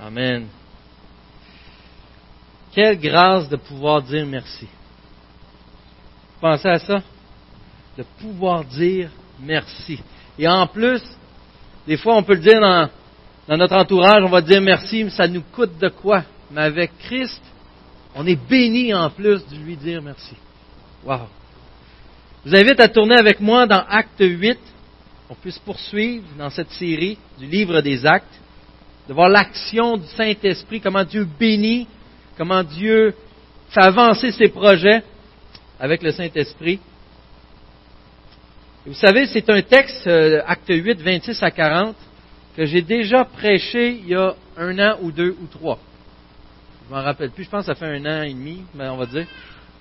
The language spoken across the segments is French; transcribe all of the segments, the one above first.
Amen. Quelle grâce de pouvoir dire merci. Pensez à ça? De pouvoir dire merci. Et en plus, des fois, on peut le dire dans, dans notre entourage, on va dire merci, mais ça nous coûte de quoi? Mais avec Christ, on est béni en plus de lui dire merci. Wow. Je vous invite à tourner avec moi dans Acte 8. On puisse poursuivre dans cette série du livre des Actes, de voir l'action du Saint-Esprit, comment Dieu bénit, comment Dieu fait avancer ses projets avec le Saint-Esprit. Vous savez, c'est un texte, euh, Acte 8, 26 à 40, que j'ai déjà prêché il y a un an ou deux ou trois. Je m'en rappelle plus, je pense que ça fait un an et demi, mais on va dire,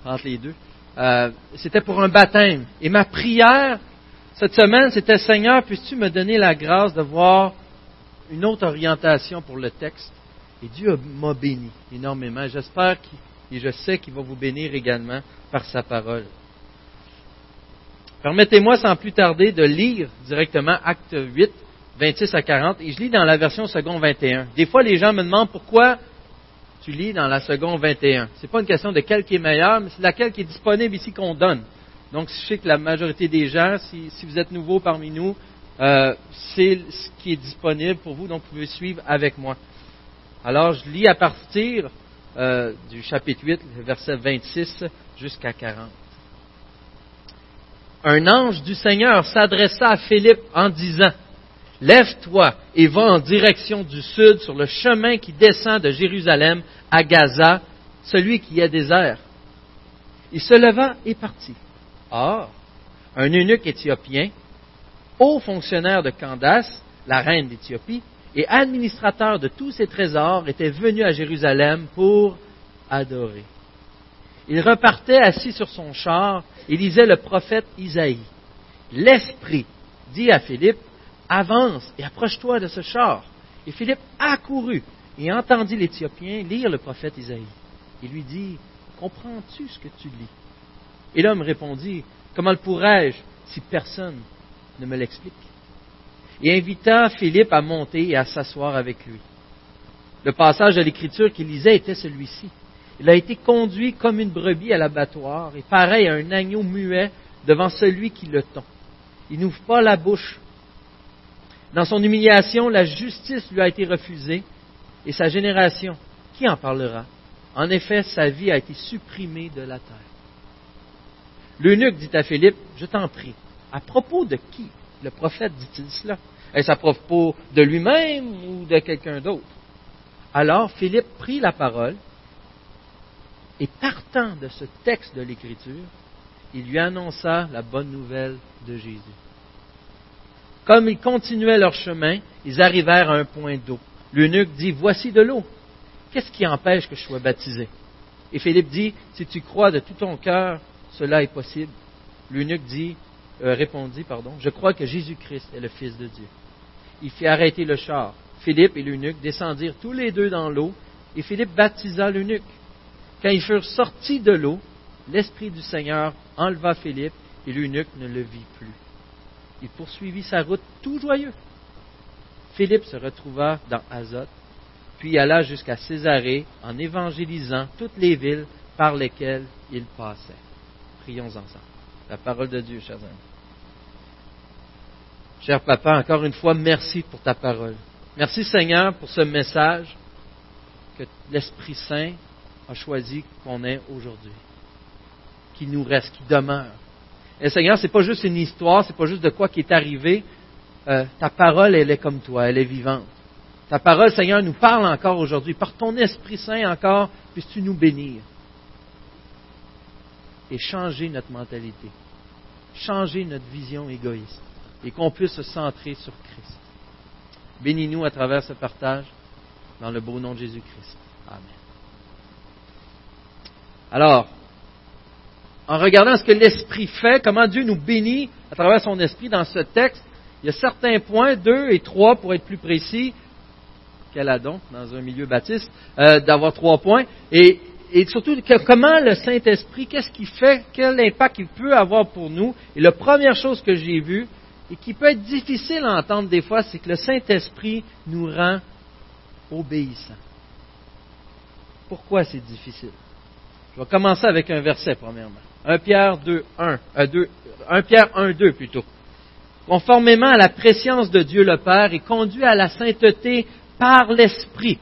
entre les deux. Euh, c'était pour un baptême. Et ma prière cette semaine, c'était Seigneur, puisses-tu me donner la grâce de voir une autre orientation pour le texte? Et Dieu m'a béni énormément. J'espère et je sais qu'il va vous bénir également par sa parole. Permettez-moi sans plus tarder de lire directement Acte 8, 26 à 40, et je lis dans la version second 21. Des fois, les gens me demandent pourquoi tu lis dans la seconde 21. Ce n'est pas une question de quelle qui est meilleure, mais c'est laquelle qui est disponible ici qu'on donne. Donc, je sais que la majorité des gens, si, vous êtes nouveau parmi nous, euh, c'est ce qui est disponible pour vous, donc vous pouvez suivre avec moi. Alors, je lis à partir euh, du chapitre 8, verset 26 jusqu'à 40. Un ange du Seigneur s'adressa à Philippe en disant, Lève-toi et va en direction du sud sur le chemin qui descend de Jérusalem à Gaza, celui qui est désert. Il se leva et partit. Or, un eunuque éthiopien, haut fonctionnaire de Candace, la reine d'Éthiopie, et administrateur de tous ses trésors, était venu à Jérusalem pour adorer. Il repartait assis sur son char et lisait le prophète Isaïe. L'Esprit dit à Philippe, avance et approche-toi de ce char. Et Philippe accourut et entendit l'Éthiopien lire le prophète Isaïe. Il lui dit, comprends-tu ce que tu lis? Et l'homme répondit, comment le pourrais-je si personne ne me l'explique Et invita Philippe à monter et à s'asseoir avec lui. Le passage de l'Écriture qu'il lisait était celui-ci. Il a été conduit comme une brebis à l'abattoir et pareil à un agneau muet devant celui qui le tond. Il n'ouvre pas la bouche. Dans son humiliation, la justice lui a été refusée et sa génération, qui en parlera? En effet, sa vie a été supprimée de la terre. L'eunuque dit à Philippe, je t'en prie, à propos de qui? Le prophète dit-il cela? Est-ce à propos de lui-même ou de quelqu'un d'autre? Alors Philippe prit la parole et partant de ce texte de l'Écriture, il lui annonça la bonne nouvelle de Jésus. Comme ils continuaient leur chemin, ils arrivèrent à un point d'eau. L'eunuque dit, Voici de l'eau. Qu'est-ce qui empêche que je sois baptisé? Et Philippe dit, Si tu crois de tout ton cœur, cela est possible. L'eunuque dit, euh, répondit, pardon, Je crois que Jésus-Christ est le Fils de Dieu. Il fit arrêter le char. Philippe et l'eunuque descendirent tous les deux dans l'eau, et Philippe baptisa l'eunuque. Quand ils furent sortis de l'eau, l'Esprit du Seigneur enleva Philippe, et l'eunuque ne le vit plus il poursuivit sa route tout joyeux. Philippe se retrouva dans Azote, puis alla jusqu'à Césarée en évangélisant toutes les villes par lesquelles il passait. Prions ensemble. La parole de Dieu, chers amis. Cher papa, encore une fois, merci pour ta parole. Merci Seigneur pour ce message que l'Esprit Saint a choisi qu'on ait aujourd'hui, qui nous reste, qui demeure. Et Seigneur, c'est pas juste une histoire, c'est pas juste de quoi qui est arrivé. Euh, ta parole, elle est comme toi, elle est vivante. Ta parole, Seigneur, nous parle encore aujourd'hui. Par ton Esprit Saint encore, puisses-tu nous bénir et changer notre mentalité, changer notre vision égoïste et qu'on puisse se centrer sur Christ. Bénis-nous à travers ce partage dans le beau nom de Jésus-Christ. Amen. Alors, en regardant ce que l'Esprit fait, comment Dieu nous bénit à travers son Esprit dans ce texte, il y a certains points, deux et trois pour être plus précis, quel adon dans un milieu baptiste, euh, d'avoir trois points, et, surtout comment le Saint-Esprit, qu'est-ce qu'il fait, quel impact il peut avoir pour nous. Et la première chose que j'ai vue, et qui peut être difficile à entendre des fois, c'est que le Saint-Esprit nous rend obéissant. Pourquoi c'est difficile? Je vais commencer avec un verset, premièrement. 1 Pierre 2, 1, 2, 1 Pierre 1, 2 plutôt. Conformément à la préscience de Dieu le Père et conduit à la sainteté par l'Esprit.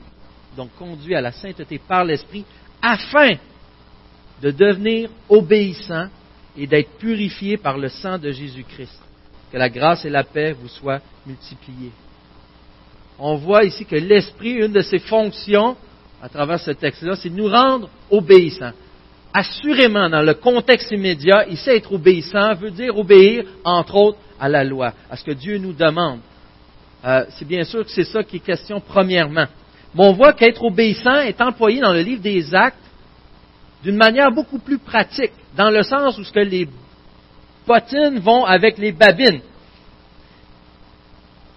Donc conduit à la sainteté par l'Esprit afin de devenir obéissant et d'être purifié par le sang de Jésus-Christ. Que la grâce et la paix vous soient multipliées. On voit ici que l'Esprit, une de ses fonctions à travers ce texte-là, c'est de nous rendre obéissants. Assurément, dans le contexte immédiat, ici être obéissant veut dire obéir, entre autres, à la loi, à ce que Dieu nous demande. Euh, c'est bien sûr que c'est ça qui est question premièrement. Mais on voit qu'être obéissant est employé dans le livre des Actes d'une manière beaucoup plus pratique, dans le sens où ce que les bottines vont avec les babines.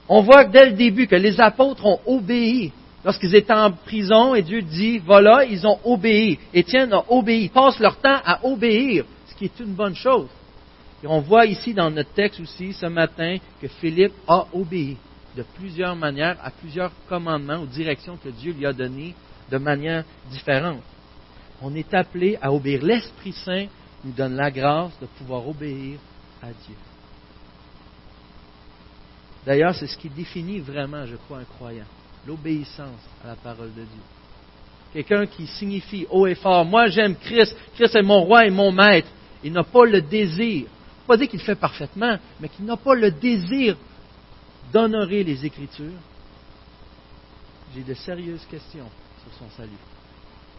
On voit dès le début que les apôtres ont obéi. Lorsqu'ils étaient en prison et Dieu dit, voilà, ils ont obéi. Étienne a obéi. Ils passent leur temps à obéir, ce qui est une bonne chose. Et on voit ici dans notre texte aussi ce matin que Philippe a obéi de plusieurs manières à plusieurs commandements ou directions que Dieu lui a données de manière différente. On est appelé à obéir. L'Esprit Saint nous donne la grâce de pouvoir obéir à Dieu. D'ailleurs, c'est ce qui définit vraiment, je crois, un croyant. L'obéissance à la parole de Dieu. Quelqu'un qui signifie haut et fort, moi j'aime Christ, Christ est mon roi et mon maître. Il n'a pas le désir, pas dire qu'il le fait parfaitement, mais qu'il n'a pas le désir d'honorer les Écritures. J'ai de sérieuses questions sur son salut.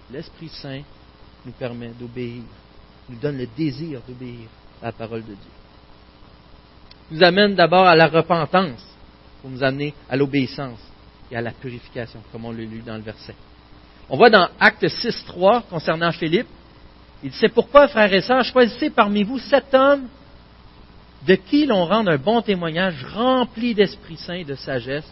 L'Esprit Saint nous permet d'obéir, nous donne le désir d'obéir à la parole de Dieu. Nous amène d'abord à la repentance pour nous amener à l'obéissance et à la purification, comme on l'a lu dans le verset. On voit dans Acte 6.3 concernant Philippe, il dit, c'est pourquoi, frères et sœurs, choisissez parmi vous sept hommes de qui l'on rende un bon témoignage rempli d'Esprit Saint et de sagesse.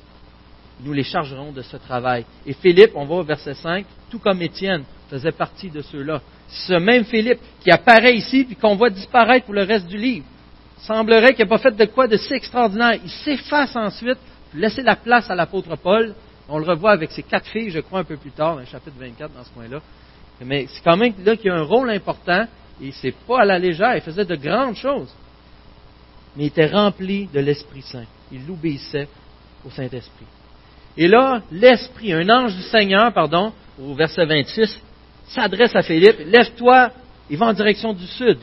Nous les chargerons de ce travail. Et Philippe, on va au verset 5, tout comme Étienne faisait partie de ceux-là. Ce même Philippe qui apparaît ici puis qu'on voit disparaître pour le reste du livre. Semblerait qu'il n'a pas fait de quoi de si extraordinaire. Il s'efface ensuite, laisser la place à l'apôtre Paul. On le revoit avec ses quatre filles, je crois, un peu plus tard, dans le chapitre 24, dans ce coin-là. Mais c'est quand même là qu'il a un rôle important, et c'est pas à la légère, il faisait de grandes choses. Mais il était rempli de l'Esprit Saint. Il l'obéissait au Saint-Esprit. Et là, l'Esprit, un ange du Seigneur, pardon, au verset 26, s'adresse à Philippe, lève-toi et va en direction du sud.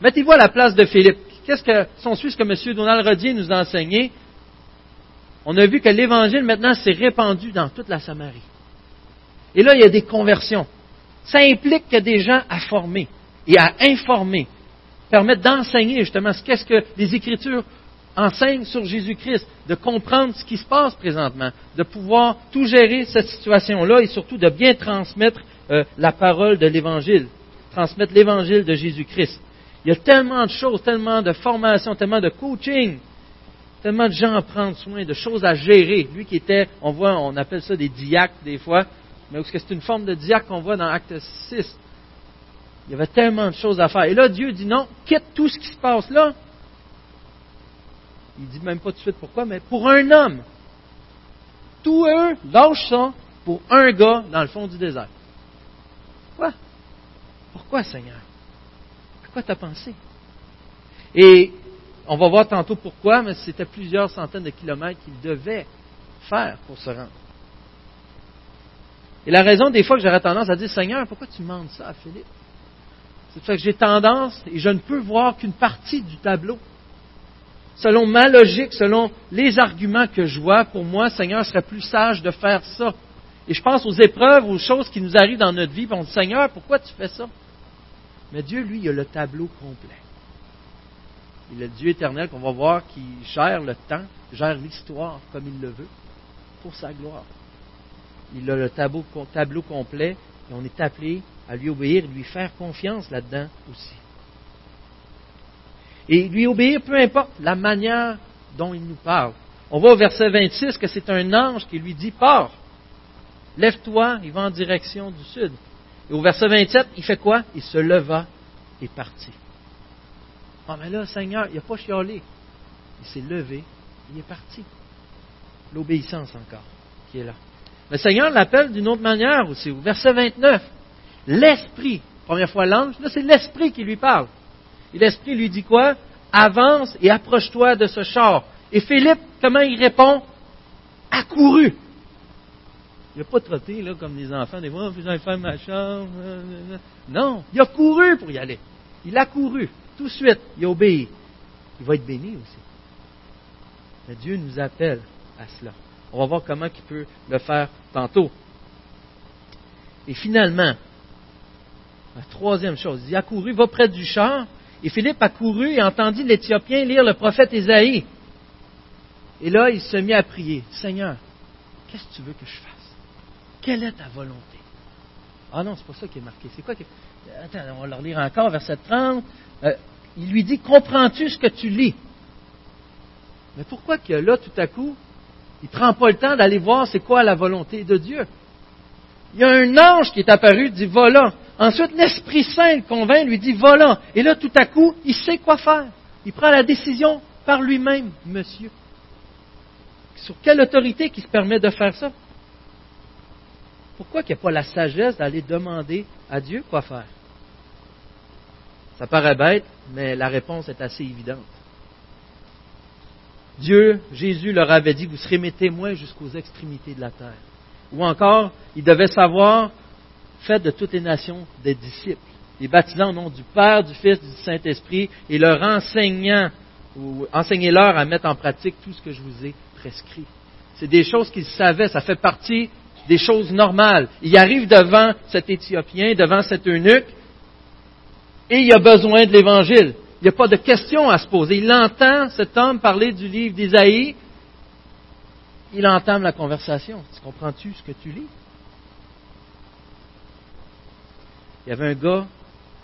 Mettez-vous à la place de Philippe. Qu'est-ce que, son suisse que M. Donald Rodier nous a enseigné? On a vu que l'Évangile maintenant s'est répandu dans toute la Samarie. Et là, il y a des conversions. Ça implique a des gens à former et à informer, permettre d'enseigner justement ce qu'est-ce que les Écritures enseignent sur Jésus-Christ, de comprendre ce qui se passe présentement, de pouvoir tout gérer cette situation-là et surtout de bien transmettre euh, la parole de l'Évangile, transmettre l'Évangile de Jésus-Christ. Il y a tellement de choses, tellement de formations, tellement de coaching, tellement de gens à prendre soin, de choses à gérer. Lui qui était, on voit, on appelle ça des diacres des fois, mais est-ce que c'est une forme de diacre qu'on voit dans Acte 6? Il y avait tellement de choses à faire. Et là, Dieu dit non, quitte tout ce qui se passe là. Il dit même pas tout de suite pourquoi, mais pour un homme. Tous eux lâchent ça pour un gars dans le fond du désert. Quoi? Pourquoi, Seigneur? À quoi tu as pensé? Et on va voir tantôt pourquoi, mais c'était plusieurs centaines de kilomètres qu'il devait faire pour se rendre. Et la raison des fois que j'aurais tendance à dire, Seigneur, pourquoi tu demandes ça à Philippe? C'est fait que j'ai tendance, et je ne peux voir qu'une partie du tableau. Selon ma logique, selon les arguments que je vois, pour moi, Seigneur, serait plus sage de faire ça. Et je pense aux épreuves, aux choses qui nous arrivent dans notre vie, on dit, Seigneur, pourquoi tu fais ça? Mais Dieu, lui, il a le tableau complet. Il est le Dieu éternel qu'on va voir qui gère le temps, gère l'histoire comme il le veut, pour sa gloire. Il a le tableau, complet et on est appelé à lui obéir lui faire confiance là-dedans aussi. Et lui obéir, peu importe la manière dont il nous parle. On voit au verset 26 que c'est un ange qui lui dit Pars, lève-toi il va en direction du sud. Et au verset 27, il fait quoi? Il se leva et partit. Ah, mais là, Seigneur, il n'a pas chialé. Il s'est levé, il est parti. L'obéissance encore qui est là. Le Seigneur l'appelle d'une autre manière aussi, au verset 29. L'Esprit, première fois l'ange, là c'est l'Esprit qui lui parle. Et l'Esprit lui dit quoi? Avance et approche-toi de ce char. Et Philippe, comment il répond? Accouru. Il n'a pas trotté là, comme les enfants, des fois, oh, faire ma chambre. Non, il a couru pour y aller. Il a couru. Tout de suite, il a obéi. Il va être béni aussi. Mais Dieu nous appelle à cela. On va voir comment il peut le faire tantôt. Et finalement, la troisième chose, il a couru, va près du char, et Philippe a couru et entendit l'Éthiopien lire le prophète Ésaïe. Et là, il se mit à prier, Seigneur, qu'est-ce que tu veux que je fasse? Quelle est ta volonté? Ah non, c'est pas ça qui est marqué. C'est quoi. Attends, on va le relire encore, verset 30. Euh, il lui dit, comprends-tu ce que tu lis? Mais pourquoi que là, tout à coup, il ne prend pas le temps d'aller voir c'est quoi la volonté de Dieu? Il y a un ange qui est apparu, dit, voilà. Ensuite, l'Esprit Saint le convainc, lui dit, voilà. Et là, tout à coup, il sait quoi faire. Il prend la décision par lui-même, monsieur. Sur quelle autorité qui se permet de faire ça? Pourquoi qu'il n'y a pas la sagesse d'aller demander à Dieu quoi faire? Ça paraît bête, mais la réponse est assez évidente. Dieu, Jésus leur avait dit, vous serez mes témoins jusqu'aux extrémités de la terre. Ou encore, il devait savoir, faites de toutes les nations des disciples, les baptisant au nom du Père, du Fils, du Saint-Esprit, et leur enseignant, ou enseignez-leur à mettre en pratique tout ce que je vous ai prescrit. C'est des choses qu'ils savaient, ça fait partie des choses normales. Il arrive devant cet Éthiopien, devant cet eunuque, et il a besoin de l'Évangile. Il n'y a pas de question à se poser. Il entend cet homme parler du livre d'Isaïe. Il entame la conversation. Tu comprends-tu ce que tu lis? Il y avait un gars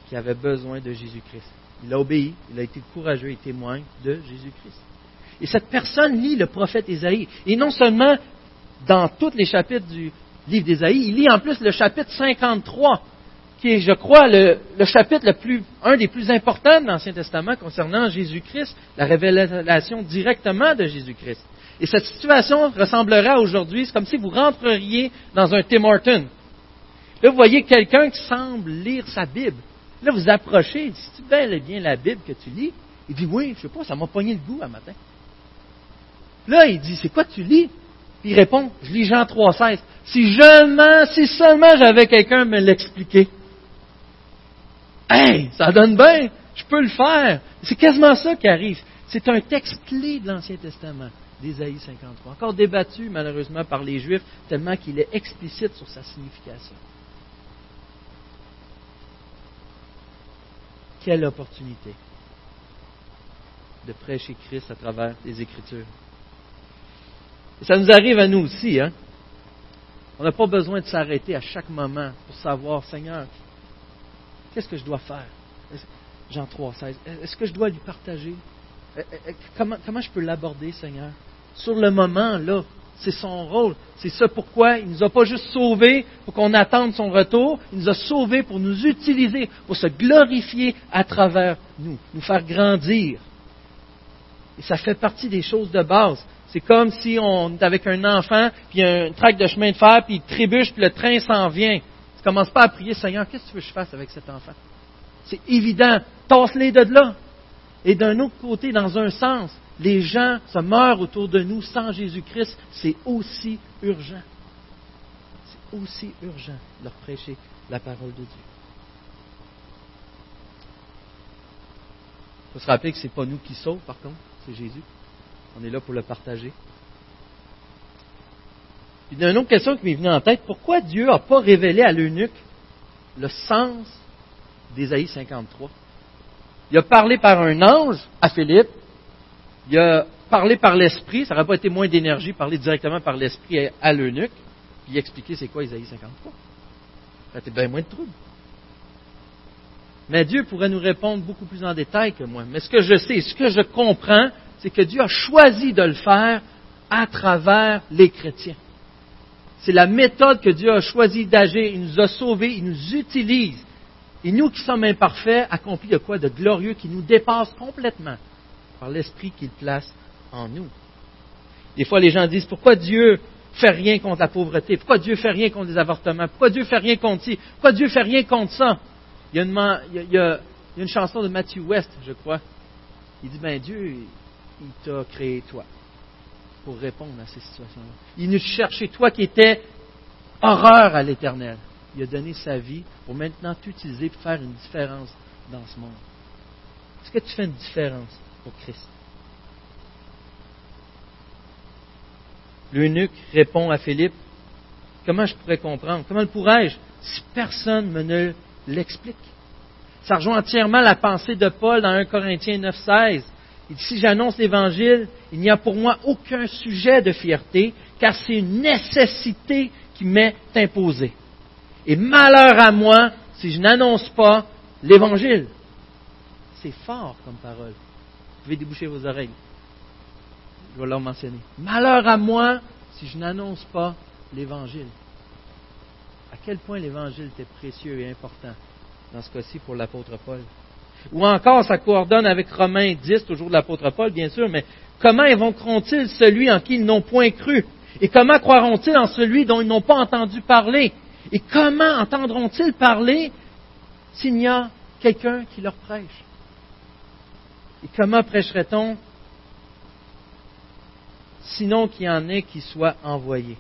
qui avait besoin de Jésus-Christ. Il a obéi, il a été courageux et témoin de Jésus-Christ. Et cette personne lit le prophète Isaïe. Et non seulement dans tous les chapitres du livre d'Isaïe, il lit en plus le chapitre 53 qui est, je crois, le, chapitre le plus, un des plus importants de l'Ancien Testament concernant Jésus-Christ, la révélation directement de Jésus-Christ. Et cette situation ressemblera aujourd'hui, c'est comme si vous rentreriez dans un Tim Horton. Là, vous voyez quelqu'un qui semble lire sa Bible. Là, vous approchez, si tu bel et bien la Bible que tu lis? Il dit, oui, je sais pas, ça m'a pogné le goût un matin. Là, il dit, c'est quoi tu lis? Il répond, je lis Jean 3,16. Si seulement, si seulement j'avais quelqu'un me l'expliquer. Hey, ça donne bien, je peux le faire. C'est quasiment ça qui arrive. C'est un texte clé de l'Ancien Testament, d'Ésaïe 53. Encore débattu, malheureusement, par les Juifs, tellement qu'il est explicite sur sa signification. Quelle opportunité de prêcher Christ à travers les Écritures. Et ça nous arrive à nous aussi, hein? On n'a pas besoin de s'arrêter à chaque moment pour savoir, Seigneur, Qu'est-ce que je dois faire? Jean 3, 16. Est-ce que je dois lui partager? Comment, comment je peux l'aborder, Seigneur? Sur le moment, là, c'est son rôle. C'est ça pourquoi il ne nous a pas juste sauvés pour qu'on attende son retour. Il nous a sauvés pour nous utiliser, pour se glorifier à travers nous, nous faire grandir. Et ça fait partie des choses de base. C'est comme si on est avec un enfant, puis il y a un trac de chemin de fer, puis il trébuche, puis le train s'en vient commence pas à prier, Seigneur, qu'est-ce que tu veux que je fasse avec cet enfant? C'est évident. Tasse-les de là. Et d'un autre côté, dans un sens, les gens se meurent autour de nous sans Jésus-Christ. C'est aussi urgent. C'est aussi urgent de leur prêcher la parole de Dieu. Il faut se rappeler que ce n'est pas nous qui sauvons, par contre, c'est Jésus. On est là pour le partager. Il y a une autre question qui m'est venue en tête. Pourquoi Dieu n'a pas révélé à l'eunuque le sens d'Ésaïe 53? Il a parlé par un ange à Philippe. Il a parlé par l'esprit. Ça n'aurait pas été moins d'énergie parler directement par l'esprit à l'eunuque. Puis expliquer c'est quoi Ésaïe 53. Ça aurait bien moins de trouble. Mais Dieu pourrait nous répondre beaucoup plus en détail que moi. Mais ce que je sais, ce que je comprends, c'est que Dieu a choisi de le faire à travers les chrétiens. C'est la méthode que Dieu a choisi d'agir. Il nous a sauvés, il nous utilise. Et nous qui sommes imparfaits, accomplit de quoi? De glorieux qui nous dépasse complètement par l'esprit qu'il place en nous. Des fois, les gens disent pourquoi Dieu fait rien contre la pauvreté? Pourquoi Dieu fait rien contre les avortements? Pourquoi Dieu fait rien contre ci? Pourquoi Dieu fait rien contre ça? Il y a une, il y a, une chanson de Matthew West, je crois. Il dit, ben Dieu, il t'a créé toi pour répondre à ces situations-là. Il nous cherchait toi qui étais horreur à l'éternel. Il a donné sa vie pour maintenant t'utiliser pour faire une différence dans ce monde. Est-ce que tu fais une différence pour Christ? L'eunuque répond à Philippe, comment je pourrais comprendre? Comment le pourrais-je si personne me ne l'explique? Ça rejoint entièrement la pensée de Paul dans 1 Corinthiens 9.16. Il dit, si j'annonce l'Évangile, il n'y a pour moi aucun sujet de fierté, car c'est une nécessité qui m'est imposée. Et malheur à moi si je n'annonce pas l'Évangile. C'est fort comme parole. Vous pouvez déboucher vos oreilles. Je vais leur mentionner. Malheur à moi si je n'annonce pas l'Évangile. À quel point l'Évangile était précieux et important dans ce cas-ci pour l'apôtre Paul? Ou encore, ça coordonne avec Romains 10, toujours de l'apôtre Paul, bien sûr, mais comment évoqueront-ils celui en qui ils n'ont point cru? Et comment croiront-ils en celui dont ils n'ont pas entendu parler? Et comment entendront-ils parler s'il n'y a quelqu'un qui leur prêche? Et comment prêcherait-on sinon qu'il y en ait qui soient envoyés?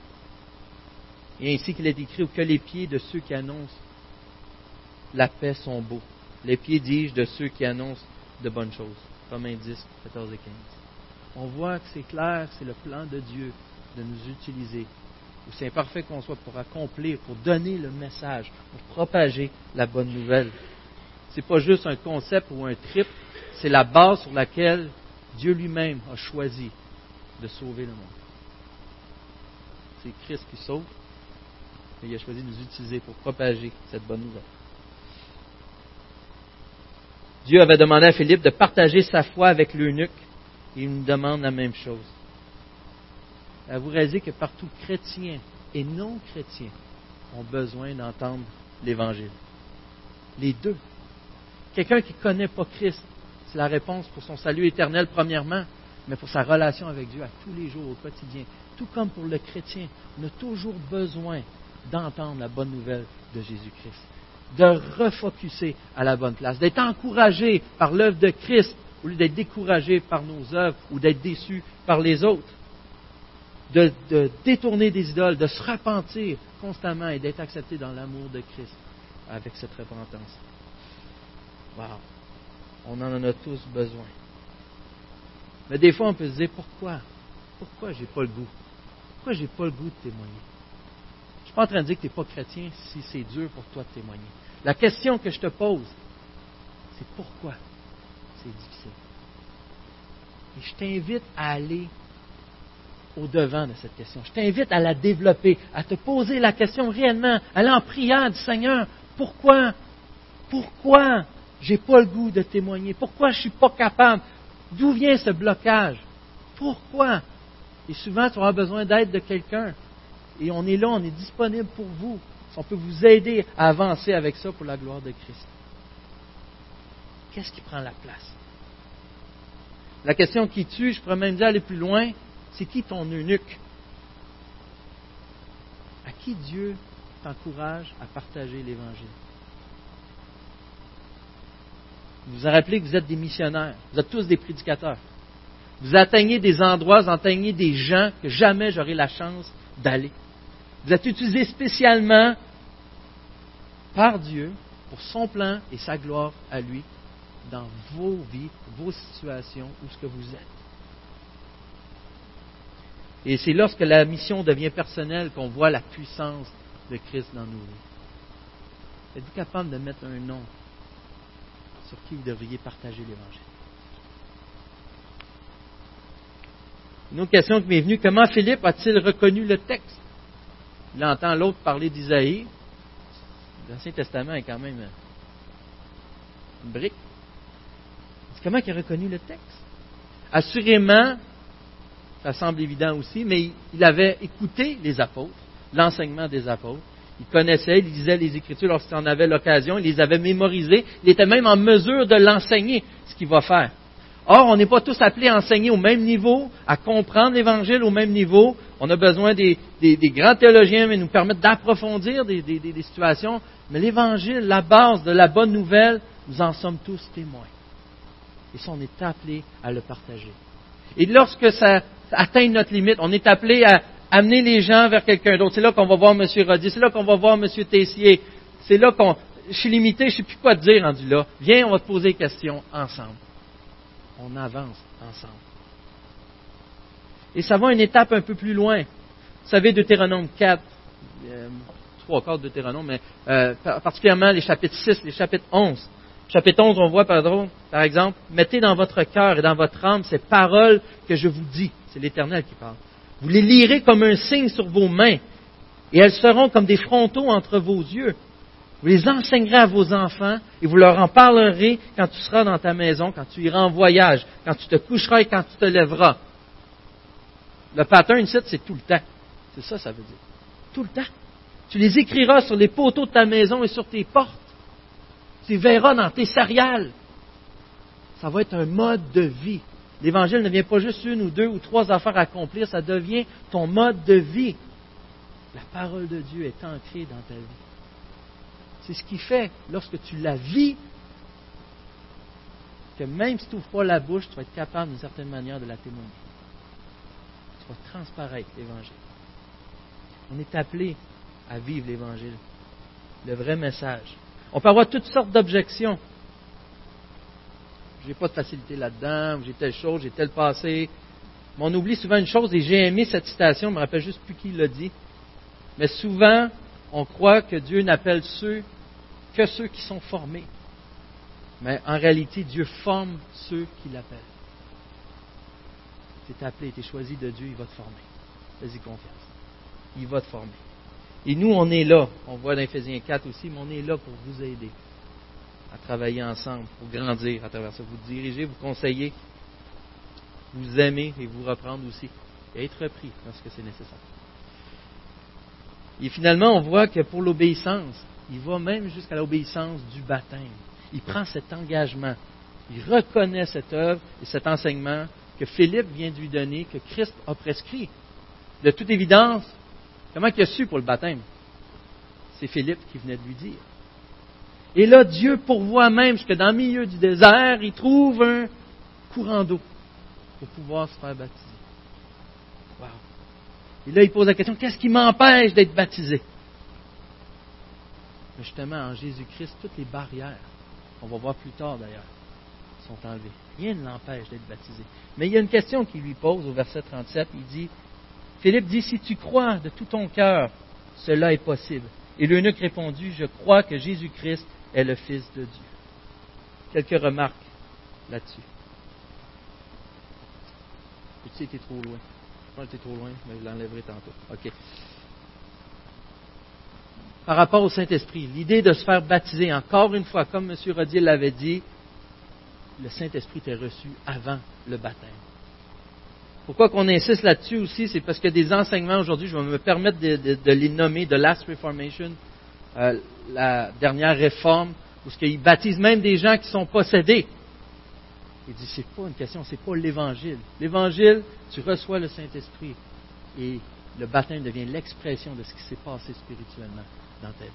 Et ainsi qu'il est écrit que les pieds de ceux qui annoncent la paix sont beaux. Les pieds, dis-je, de ceux qui annoncent de bonnes choses. Romains 10, 14 et 15. On voit que c'est clair, c'est le plan de Dieu de nous utiliser, aussi imparfait qu'on soit, pour accomplir, pour donner le message, pour propager la bonne nouvelle. Ce n'est pas juste un concept ou un trip, c'est la base sur laquelle Dieu lui-même a choisi de sauver le monde. C'est Christ qui sauve, mais il a choisi de nous utiliser pour propager cette bonne nouvelle. Dieu avait demandé à Philippe de partager sa foi avec l'eunuque. Il nous demande la même chose. Vous réalisez que partout chrétiens et non chrétiens ont besoin d'entendre l'Évangile. Les deux. Quelqu'un qui ne connaît pas Christ, c'est la réponse pour son salut éternel premièrement, mais pour sa relation avec Dieu à tous les jours, au quotidien. Tout comme pour le chrétien, on a toujours besoin d'entendre la bonne nouvelle de Jésus-Christ de refocuser à la bonne place, d'être encouragé par l'œuvre de Christ au lieu d'être découragé par nos œuvres ou d'être déçu par les autres, de, détourner des idoles, de se repentir constamment et d'être accepté dans l'amour de Christ avec cette repentance. Wow. On en a tous besoin. Mais des fois, on peut se dire pourquoi? Pourquoi j'ai pas le goût? Pourquoi j'ai pas le goût de témoigner? Je suis pas en train de dire que tu n'es pas chrétien si c'est dur pour toi de témoigner. La question que je te pose, c'est pourquoi c'est difficile? Et je t'invite à aller au-devant de cette question. Je t'invite à la développer, à te poser la question réellement, aller en priant du Seigneur, pourquoi, pourquoi j'ai pas le goût de témoigner? Pourquoi je suis pas capable? D'où vient ce blocage? Pourquoi? Et souvent, tu auras besoin d'aide de quelqu'un. Et on est là, on est disponible pour vous on peut vous aider à avancer avec ça pour la gloire de Christ. Qu'est-ce qui prend la place? La question qui tue, je pourrais même dire aller plus loin, c'est qui ton eunuque? À qui Dieu t'encourage à partager l'Évangile? Vous vous rappelez que vous êtes des missionnaires, vous êtes tous des prédicateurs. Vous atteignez des endroits, vous atteignez des gens que jamais j'aurai la chance d'aller. Vous êtes utilisé spécialement par Dieu pour son plan et sa gloire à lui dans vos vies, vos situations, où ce que vous êtes. Et c'est lorsque la mission devient personnelle qu'on voit la puissance de Christ dans nos vies. Êtes-vous capable de mettre un nom sur qui vous devriez partager l'Évangile? Une autre question qui m'est venue, comment Philippe a-t-il reconnu le texte? Il entend l'autre parler d'Isaïe. L'Ancien Testament est quand même une brique. Comment il a reconnu le texte? Assurément, ça semble évident aussi, mais il avait écouté les apôtres, l'enseignement des apôtres. Il connaissait, il lisait les Écritures lorsqu'il en avait l'occasion, il les avait mémorisées. Il était même en mesure de l'enseigner, ce qu'il va faire. Or, on n'est pas tous appelés à enseigner au même niveau, à comprendre l'Évangile au même niveau. On a besoin des, grands théologiens qui nous permettent d'approfondir des, situations. Mais l'Évangile, la base de la bonne nouvelle, nous en sommes tous témoins. Et ça, on est appelé à le partager. Et lorsque ça atteint notre limite, on est appelé à amener les gens vers quelqu'un d'autre. C'est là qu'on va voir M. Rodi, c'est là qu'on va voir M. Tessier. C'est là qu'on... Je suis limité, je ne sais plus quoi te dire rendu là. Viens, on va te poser des questions ensemble. On avance ensemble. Et ça va une étape un peu plus loin. Vous savez, Deutéronome 4, euh, trois quarts de Deutéronome, mais euh, particulièrement les chapitres 6, les chapitres 11. Chapitre 11, on voit, par exemple, mettez dans votre cœur et dans votre âme ces paroles que je vous dis. C'est l'Éternel qui parle. Vous les lirez comme un signe sur vos mains, et elles seront comme des frontaux entre vos yeux. Vous les enseignerez à vos enfants, et vous leur en parlerez quand tu seras dans ta maison, quand tu iras en voyage, quand tu te coucheras et quand tu te lèveras. Le pattern c'est tout le temps. C'est ça, ça veut dire. Tout le temps. Tu les écriras sur les poteaux de ta maison et sur tes portes. Tu verras dans tes céréales. Ça va être un mode de vie. L'Évangile ne vient pas juste une ou deux ou trois affaires à accomplir, ça devient ton mode de vie. La parole de Dieu est ancrée dans ta vie. C'est ce qui fait, lorsque tu la vis, que même si tu n'ouvres pas la bouche, tu vas être capable d'une certaine manière de la témoigner. Tu vas transparaître l'Évangile. On est appelé à vivre l'Évangile, le vrai message. On peut avoir toutes sortes d'objections. Je n'ai pas de facilité là-dedans, j'ai telle chose, j'ai tel passé. Mais on oublie souvent une chose, et j'ai aimé cette citation, je ne me rappelle juste plus qui l'a dit. Mais souvent, on croit que Dieu n'appelle ceux que ceux qui sont formés. Mais en réalité, Dieu forme ceux qui l'appellent. Tu es appelé, tu es choisi de Dieu, il va te former. Fais-y confiance. Il va te former. Et nous, on est là. On voit dans Ephésiens 4 aussi, mais on est là pour vous aider à travailler ensemble, pour grandir à travers ça. Vous diriger, vous conseiller, vous aimer et vous reprendre aussi. Et être repris lorsque c'est nécessaire. Et finalement, on voit que pour l'obéissance, il va même jusqu'à l'obéissance du baptême. Il prend cet engagement. Il reconnaît cette œuvre et cet enseignement que Philippe vient de lui donner, que Christ a prescrit. De toute évidence, Comment il a su pour le baptême? C'est Philippe qui venait de lui dire. Et là, Dieu pourvoit même que dans le milieu du désert, il trouve un courant d'eau pour pouvoir se faire baptiser. Wow. Et là, il pose la question, qu'est-ce qui m'empêche d'être baptisé? Justement, en Jésus-Christ, toutes les barrières, on va voir plus tard d'ailleurs, sont enlevées. Rien ne l'empêche d'être baptisé. Mais il y a une question qu'il lui pose au verset 37. Il dit, Philippe dit, si tu crois de tout ton cœur, cela est possible. Et l'eunuque répondit, je crois que Jésus-Christ est le Fils de Dieu. Quelques remarques là-dessus. Tu sais, trop loin? Pense que trop loin, mais je l'enlèverai tantôt. OK. Par rapport au Saint-Esprit, l'idée de se faire baptiser, encore une fois, comme M. Rodier l'avait dit, le Saint-Esprit est reçu avant le baptême. Pourquoi qu'on insiste là-dessus aussi, c'est parce que des enseignements aujourd'hui, je vais me permettre de, les nommer, de Last Reformation, euh, la dernière réforme, où qu'ils baptisent même des gens qui sont possédés. Il dit, c'est pas une question, c'est pas l'évangile. L'évangile, tu reçois le Saint-Esprit et le baptême devient l'expression de ce qui s'est passé spirituellement dans ta vie.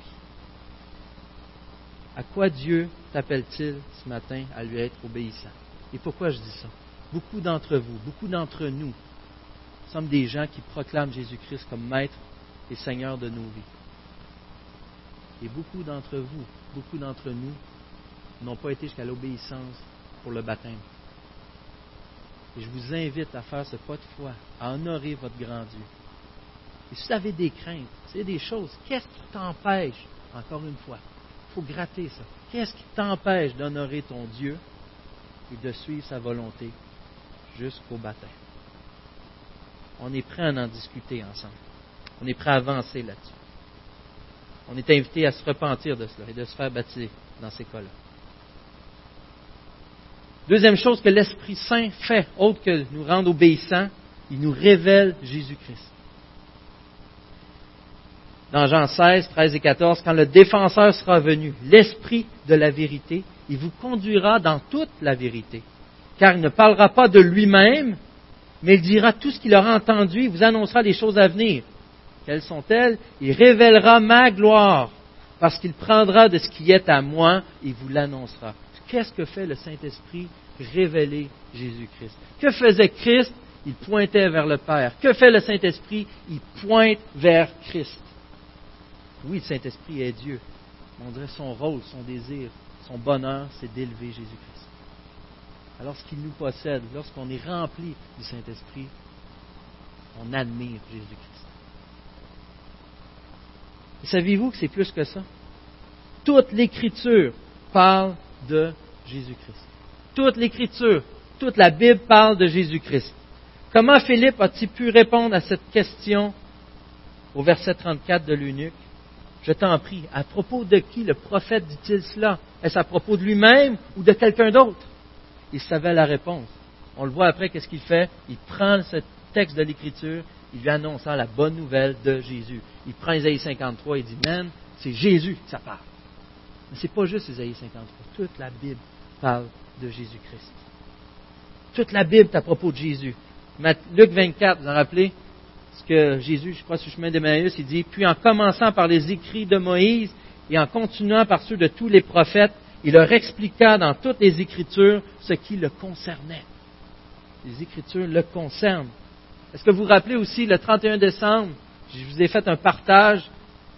À quoi Dieu t'appelle-t-il ce matin à lui être obéissant? Et pourquoi je dis ça? beaucoup d'entre vous, beaucoup d'entre nous, sommes des gens qui proclament Jésus-Christ comme Maître et Seigneur de nos vies. Et beaucoup d'entre vous, beaucoup d'entre nous n'ont pas été jusqu'à l'obéissance pour le baptême. Et je vous invite à faire ce pas de foi, à honorer votre grand Dieu. Et si vous avez des craintes, c'est des choses, qu'est-ce qui t'empêche, encore une fois, il faut gratter ça, qu'est-ce qui t'empêche d'honorer ton Dieu et de suivre sa volonté jusqu'au baptême? On est prêt à en discuter ensemble. On est prêt à avancer là-dessus. On est invité à se repentir de cela et de se faire baptiser dans ces cas-là. Deuxième chose que l'Esprit Saint fait, autre que nous rendre obéissants, il nous révèle Jésus-Christ. Dans Jean 16, 13 et 14, quand le défenseur sera venu, l'Esprit de la vérité, il vous conduira dans toute la vérité car il ne parlera pas de lui-même, mais il dira tout ce qu'il aura entendu, il vous annoncera les choses à venir. Quelles sont-elles? Il révélera ma gloire, parce qu'il prendra de ce qui est à moi et vous l'annoncera. Qu'est-ce que fait le Saint-Esprit Révéler Jésus-Christ? Que faisait Christ? Il pointait vers le Père. Que fait le Saint-Esprit? Il pointe vers Christ. Oui, le Saint-Esprit est Dieu. On dirait son rôle, son désir, son bonheur, c'est d'élever Jésus-Christ. Alors, lorsqu'il nous possède, lorsqu'on est rempli du Saint-Esprit, on admire Jésus-Christ. Et saviez-vous que c'est plus que ça? Toute l'Écriture parle de Jésus-Christ. Toute l'Écriture, toute la Bible parle de Jésus-Christ. Comment Philippe a-t-il pu répondre à cette question au verset 34 de l'eunuque? Je t'en prie, à propos de qui le prophète dit-il cela? Est-ce à propos de lui-même ou de quelqu'un d'autre? Il savait la réponse. On le voit après, qu'est-ce qu'il fait? Il prend ce texte de l'Écriture, il lui annonce la bonne nouvelle de Jésus. Il prend Isaïe 53 et dit, man, c'est Jésus que ça parle. Ce n'est pas juste Isaïe 53. Toute la Bible parle de Jésus-Christ. Toute la Bible est à propos de Jésus. Luc 24, vous en rappelez? Ce que Jésus, je crois, sur le chemin d'Emmaüs, il dit, puis en commençant par les écrits de Moïse et en continuant par ceux de tous les prophètes, il leur expliqua dans toutes les Écritures ce qui le concernait. Les Écritures le concernent. Est-ce que vous vous rappelez aussi le 31 décembre, je vous ai fait un partage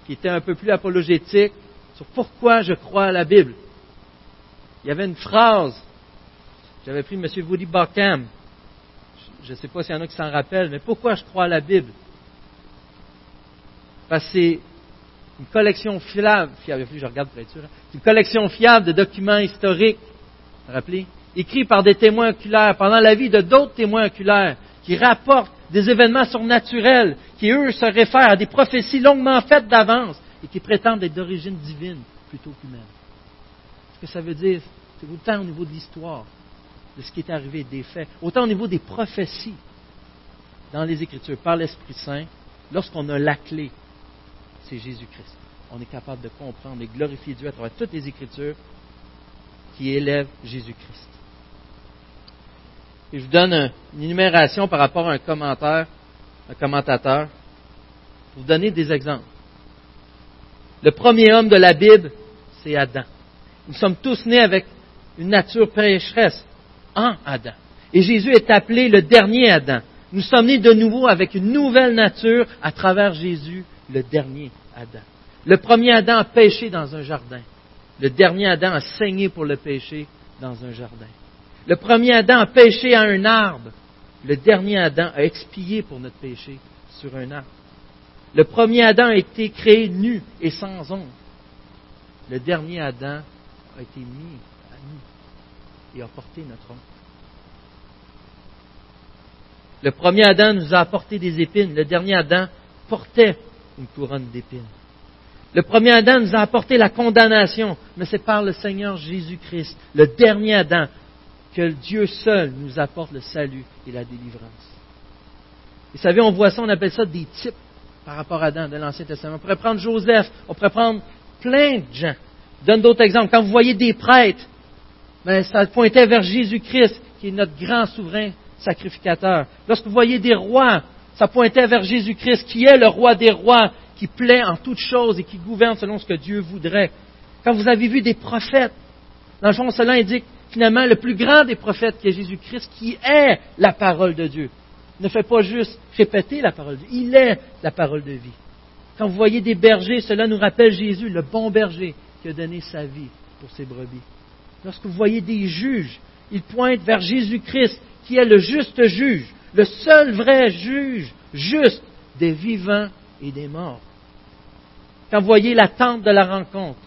qui était un peu plus apologétique pourquoi je crois à la Bible. Il y avait une phrase, j'avais pris M. Woody Barkham, je ne sais pas s'il y en a qui s'en rappellent, mais pourquoi je crois à la Bible? Parce que c'est une collection fiable, fiable je regarde pour être sûr, hein. une collection fiable de documents historiques, rappelez, écrits par des témoins oculaires pendant la vie de d'autres témoins oculaires, qui rapportent des événements surnaturels, qui eux se réfèrent à des prophéties longuement faites d'avance et qui prétendent être d'origine divine plutôt qu'humaine. Ce que ça veut dire, c'est autant au niveau de l'histoire, de ce qui est arrivé, des faits, autant au niveau des prophéties dans les Écritures, par l'Esprit Saint, lorsqu'on a la clé, c'est Jésus-Christ. On est capable de comprendre et glorifier Dieu à travers toutes les Écritures qui élèvent Jésus-Christ. Et je vous donne une énumération par rapport à un commentaire, un commentateur, pour vous donner des exemples. Le premier homme de la Bible, c'est Adam. Nous sommes tous nés avec une nature pécheresse en Adam. Et Jésus est appelé le dernier Adam. Nous sommes nés de nouveau avec une nouvelle nature à travers Jésus, le dernier Adam. Le premier Adam a péché dans un jardin. Le dernier Adam a saigné pour le péché dans un jardin. Le premier Adam a péché à un arbre. Le dernier Adam a expié pour notre péché sur un arbre. Le premier Adam a été créé nu et sans ombre. Le dernier Adam a été mis à nu et a porté notre ombre. Le premier Adam nous a apporté des épines. Le dernier Adam portait une couronne d'épines. Le premier Adam nous a apporté la condamnation, mais c'est par le Seigneur Jésus-Christ, le dernier Adam, que Dieu seul nous apporte le salut et la délivrance. Vous savez, on voit ça, on appelle ça des types par rapport à Adam de l'Ancien Testament. On pourrait prendre Joseph, on pourrait prendre plein de gens. Je donne d'autres exemples. Quand vous voyez des prêtres, ben, ça pointait vers Jésus-Christ, qui est notre grand souverain sacrificateur. Lorsque vous voyez des rois, ça pointait vers Jésus-Christ, qui est le roi des rois, qui plaît en toutes choses et qui gouverne selon ce que Dieu voudrait. Quand vous avez vu des prophètes, dans le fond, cela indique finalement le plus grand des prophètes qui est Jésus-Christ, qui est la parole de Dieu. Ne fait pas juste répéter la parole de Dieu, il est la parole de vie. Quand vous voyez des bergers, cela nous rappelle Jésus, le bon berger qui a donné sa vie pour ses brebis. Lorsque vous voyez des juges, ils pointent vers Jésus-Christ, qui est le juste juge, le seul vrai juge, juste des vivants et des morts. Quand vous voyez la tente de la rencontre,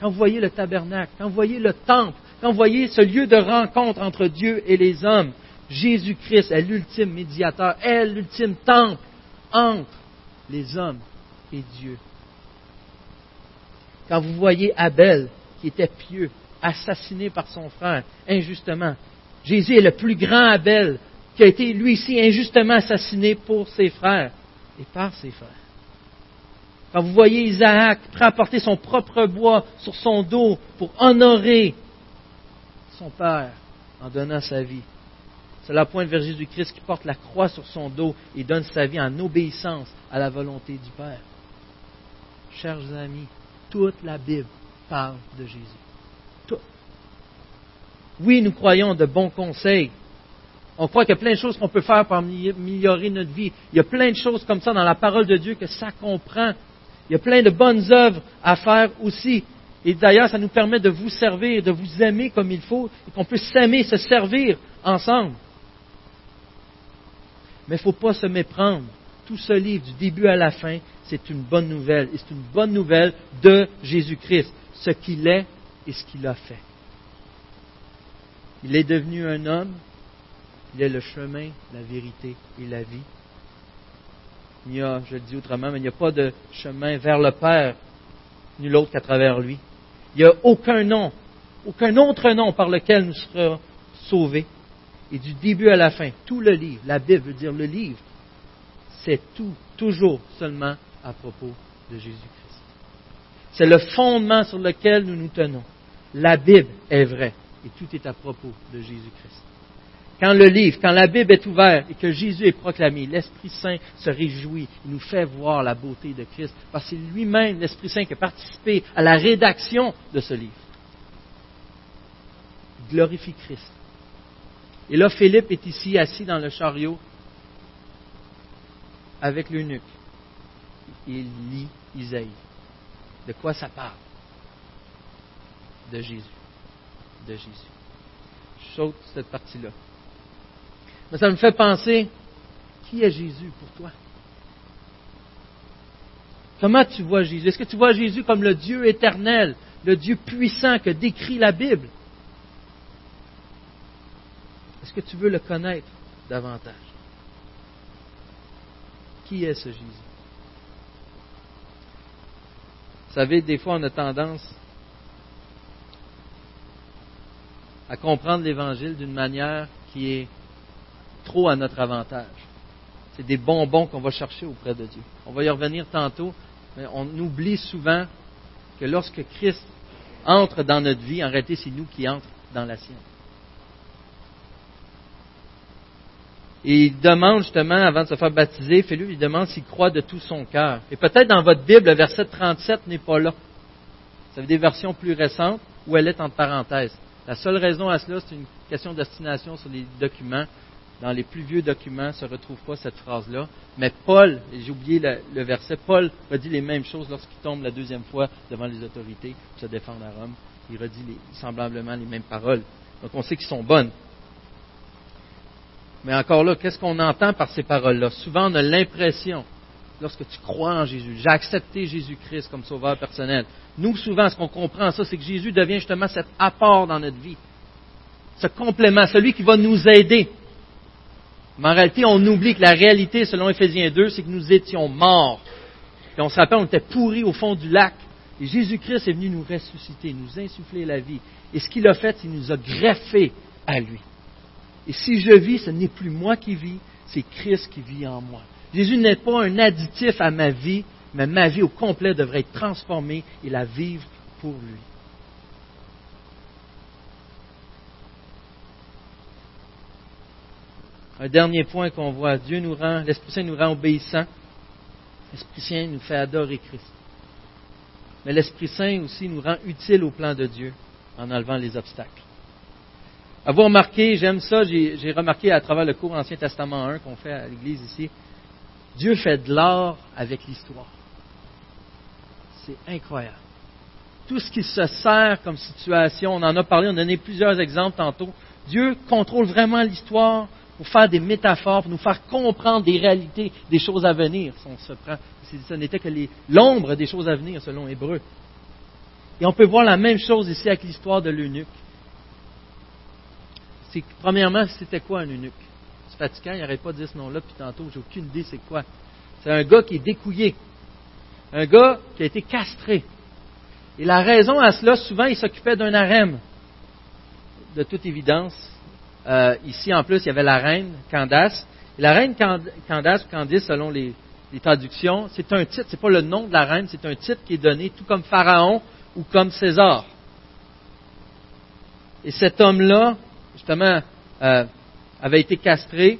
quand vous voyez le tabernacle, quand vous voyez le temple, quand vous voyez ce lieu de rencontre entre Dieu et les hommes, Jésus-Christ est l'ultime médiateur, est l'ultime temple entre les hommes et Dieu. Quand vous voyez Abel, qui était pieux, assassiné par son frère injustement, Jésus est le plus grand Abel qui a été lui aussi injustement assassiné pour ses frères et par ses frères. Quand vous voyez Isaac prêt à porter son propre bois sur son dos pour honorer son père en donnant sa vie, Cela pointe vers Jésus-Christ qui porte la croix sur son dos et donne sa vie en obéissance à la volonté du Père. Chers amis, toute la Bible parle de Jésus. Tout. Oui, nous croyons de bons conseils. On croit qu'il y a plein de choses qu'on peut faire pour améliorer notre vie. Il y a plein de choses comme ça dans la parole de Dieu que ça comprend. Il y a plein de bonnes œuvres à faire aussi. Et d'ailleurs, ça nous permet de vous servir, de vous aimer comme il faut, et qu'on puisse s'aimer, se servir ensemble. Mais il ne faut pas se méprendre. Tout ce livre, du début à la fin, c'est une bonne nouvelle. Et c'est une bonne nouvelle de Jésus-Christ, ce qu'il est et ce qu'il a fait. Il est devenu un homme, il est le chemin, la vérité et la vie. Il y a, je le dis autrement, mais il n'y a pas de chemin vers le Père, nul autre qu'à travers lui. Il n'y a aucun nom, aucun autre nom par lequel nous serons sauvés. Et du début à la fin, tout le livre, la Bible veut dire le livre, c'est tout, toujours seulement à propos de Jésus-Christ. C'est le fondement sur lequel nous nous tenons. La Bible est vraie et tout est à propos de Jésus-Christ. Quand le livre, quand la Bible est ouverte et que Jésus est proclamé, l'Esprit Saint se réjouit, il nous fait voir la beauté de Christ, parce que c'est lui-même, l'Esprit Saint, qui a participé à la rédaction de ce livre. glorifie Christ. Et là, Philippe est ici assis dans le chariot avec l'eunuque. Il lit Isaïe. De quoi ça parle? De Jésus. De Jésus. Je saute cette partie-là. Mais ça me fait penser, qui est Jésus pour toi? Comment tu vois Jésus? Est-ce que tu vois Jésus comme le Dieu éternel, le Dieu puissant que décrit la Bible? Est-ce que tu veux le connaître davantage? Qui est ce Jésus? Vous savez, des fois, on a tendance à comprendre l'Évangile d'une manière qui est trop à notre avantage. C'est des bonbons qu'on va chercher auprès de Dieu. On va y revenir tantôt, mais on oublie souvent que lorsque Christ entre dans notre vie, en réalité, c'est nous qui entrons dans la sienne. Et il demande justement, avant de se faire baptiser, Philippe, il demande s'il croit de tout son cœur. Et peut-être dans votre Bible, le verset 37 n'est pas là. Ça veut des versions plus récentes où elle est entre parenthèses. La seule raison à cela, c'est une question de destination sur les documents dans les plus vieux documents ne se retrouve pas cette phrase-là. Mais Paul, et j'ai oublié le, verset, Paul redit les mêmes choses lorsqu'il tombe la deuxième fois devant les autorités pour se défendre à Rome. Il redit semblablement les mêmes paroles. Donc on sait qu'ils sont bonnes. Mais encore là, qu'est-ce qu'on entend par ces paroles-là? Souvent, on a l'impression, lorsque tu crois en Jésus, j'ai accepté Jésus-Christ comme sauveur personnel. Nous, souvent, ce qu'on comprend ça, c'est que Jésus devient justement cet apport dans notre vie, ce complément, celui qui va nous aider mais en réalité, on oublie que la réalité, selon Éphésiens 2, c'est que nous étions morts. Et on se rappelle, on était pourris au fond du lac. Et Jésus-Christ est venu nous ressusciter, nous insuffler la vie. Et ce qu'il a fait, il nous a greffés à lui. Et si je vis, ce n'est plus moi qui vis, c'est Christ qui vit en moi. Jésus n'est pas un additif à ma vie, mais ma vie au complet devrait être transformée et la vivre pour lui. Un dernier point qu'on voit, Dieu nous rend, l'Esprit Saint nous rend obéissants. L'Esprit Saint nous fait adorer Christ. Mais l'Esprit Saint aussi nous rend utiles au plan de Dieu en enlevant les obstacles. Avoir remarqué, j'aime ça, j'ai remarqué à travers le cours Ancien Testament 1 qu'on fait à l'Église ici, Dieu fait de l'art avec l'histoire. C'est incroyable. Tout ce qui se sert comme situation, on en a parlé, on a donné plusieurs exemples tantôt. Dieu contrôle vraiment l'histoire pour faire des métaphores, pour nous faire comprendre des réalités, des choses à venir. Si on se prend, ce n'était que l'ombre des choses à venir, selon Hébreu. Et on peut voir la même chose ici avec l'histoire de l'eunuque. Premièrement, c'était quoi un eunuque? C'est fatigant, il n'arrête pas dire ce nom-là, puis tantôt, j'ai aucune idée c'est quoi. C'est un gars qui est découillé. Un gars qui a été castré. Et la raison à cela, souvent, il s'occupait d'un harem. De toute évidence, euh, ici, en plus, il y avait la reine Candace. la reine Candace, ou Candice, selon les, traductions, c'est un titre, c'est pas le nom de la reine, c'est un titre qui est donné tout comme Pharaon ou comme César. Et cet homme-là, justement, euh, avait été castré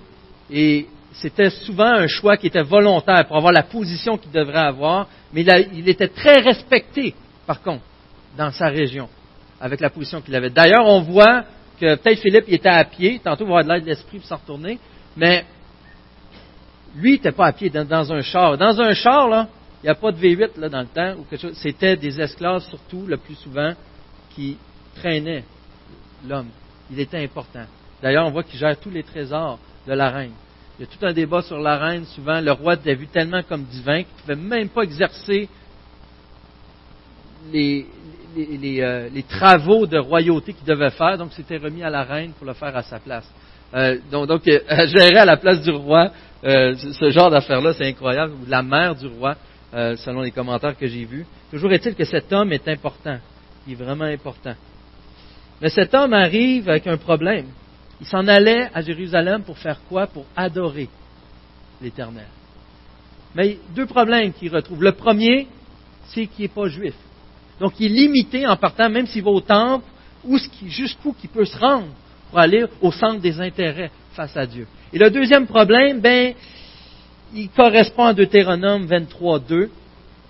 et c'était souvent un choix qui était volontaire pour avoir la position qu'il devrait avoir, mais il, était très respecté, par contre, dans sa région, avec la position qu'il avait. D'ailleurs, on voit que peut-être Philippe il était à pied, tantôt il va avoir de l'aide de l'esprit pour s'en retourner, mais lui, il n'était pas à pied dans, un char. Dans un char, là, il n'y a pas de V8 là, dans le temps, ou quelque chose. C'était des esclaves, surtout, le plus souvent, qui traînaient l'homme. Il était important. D'ailleurs, on voit qu'il gère tous les trésors de la reine. Il y a tout un débat sur la reine. Souvent, le roi l'a vu tellement comme divin qu'il ne pouvait même pas exercer les, euh, les, travaux de royauté qu'il devait faire. Donc, c'était remis à la reine pour le faire à sa place. Euh, donc, euh, gérer à la place du roi, ce genre d'affaires-là, c'est incroyable. La mère du roi, selon les commentaires que j'ai vus. Toujours est-il que cet homme est important. Il est vraiment important. Mais cet homme arrive avec un problème. Il s'en allait à Jérusalem pour faire quoi? Pour adorer l'Éternel. Mais deux problèmes qu'il retrouve. Le premier, c'est qu'il n'est pas juif. Donc il est limité en partant, même s'il va au temple, jusqu'où il peut se rendre pour aller au centre des intérêts face à Dieu. Et le deuxième problème, ben, il correspond à Deutéronome 23, 2